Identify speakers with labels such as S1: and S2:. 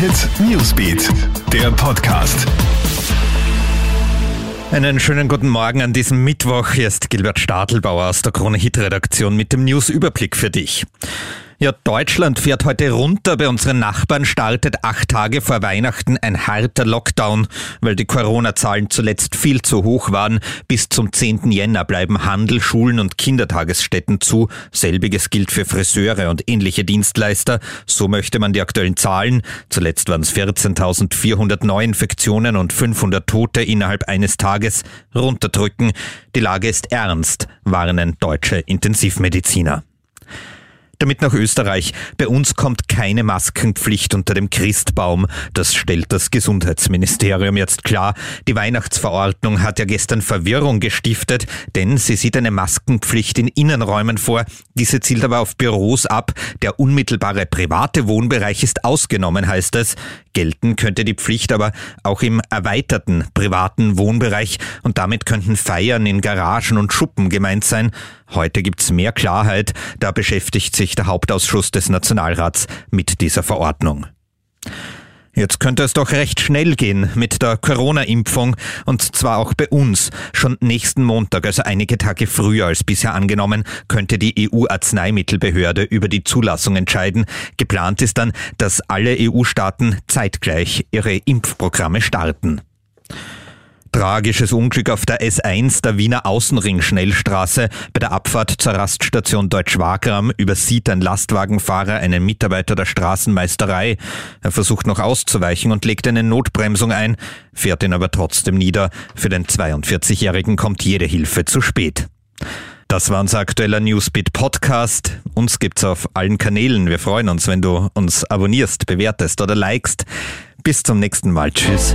S1: Hit Newsbeat, der Podcast.
S2: Einen schönen guten Morgen an diesem Mittwoch. Hier ist Gilbert Stadelbauer aus der Krone Hit Redaktion mit dem News-Überblick für dich. Ja, Deutschland fährt heute runter. Bei unseren Nachbarn startet acht Tage vor Weihnachten ein harter Lockdown, weil die Corona-Zahlen zuletzt viel zu hoch waren. Bis zum 10. Jänner bleiben Handel, Schulen und Kindertagesstätten zu. Selbiges gilt für Friseure und ähnliche Dienstleister. So möchte man die aktuellen Zahlen. Zuletzt waren es 14.400 Neuinfektionen und 500 Tote innerhalb eines Tages runterdrücken. Die Lage ist ernst, warnen deutsche Intensivmediziner. Damit nach Österreich. Bei uns kommt keine Maskenpflicht unter dem Christbaum. Das stellt das Gesundheitsministerium jetzt klar. Die Weihnachtsverordnung hat ja gestern Verwirrung gestiftet, denn sie sieht eine Maskenpflicht in Innenräumen vor. Diese zielt aber auf Büros ab. Der unmittelbare private Wohnbereich ist ausgenommen, heißt es. Gelten könnte die Pflicht aber auch im erweiterten privaten Wohnbereich und damit könnten Feiern in Garagen und Schuppen gemeint sein. Heute gibt's mehr Klarheit, da beschäftigt sich der Hauptausschuss des Nationalrats mit dieser Verordnung. Jetzt könnte es doch recht schnell gehen mit der Corona-Impfung und zwar auch bei uns. Schon nächsten Montag, also einige Tage früher als bisher angenommen, könnte die EU-Arzneimittelbehörde über die Zulassung entscheiden. Geplant ist dann, dass alle EU-Staaten zeitgleich ihre Impfprogramme starten. Tragisches Unglück auf der S1 der Wiener Außenring-Schnellstraße. Bei der Abfahrt zur Raststation Deutsch-Wagram übersieht ein Lastwagenfahrer einen Mitarbeiter der Straßenmeisterei. Er versucht noch auszuweichen und legt eine Notbremsung ein, fährt ihn aber trotzdem nieder. Für den 42-Jährigen kommt jede Hilfe zu spät. Das war unser aktueller Newsbeat Podcast. Uns gibt's auf allen Kanälen. Wir freuen uns, wenn du uns abonnierst, bewertest oder likest. Bis zum nächsten Mal. Tschüss.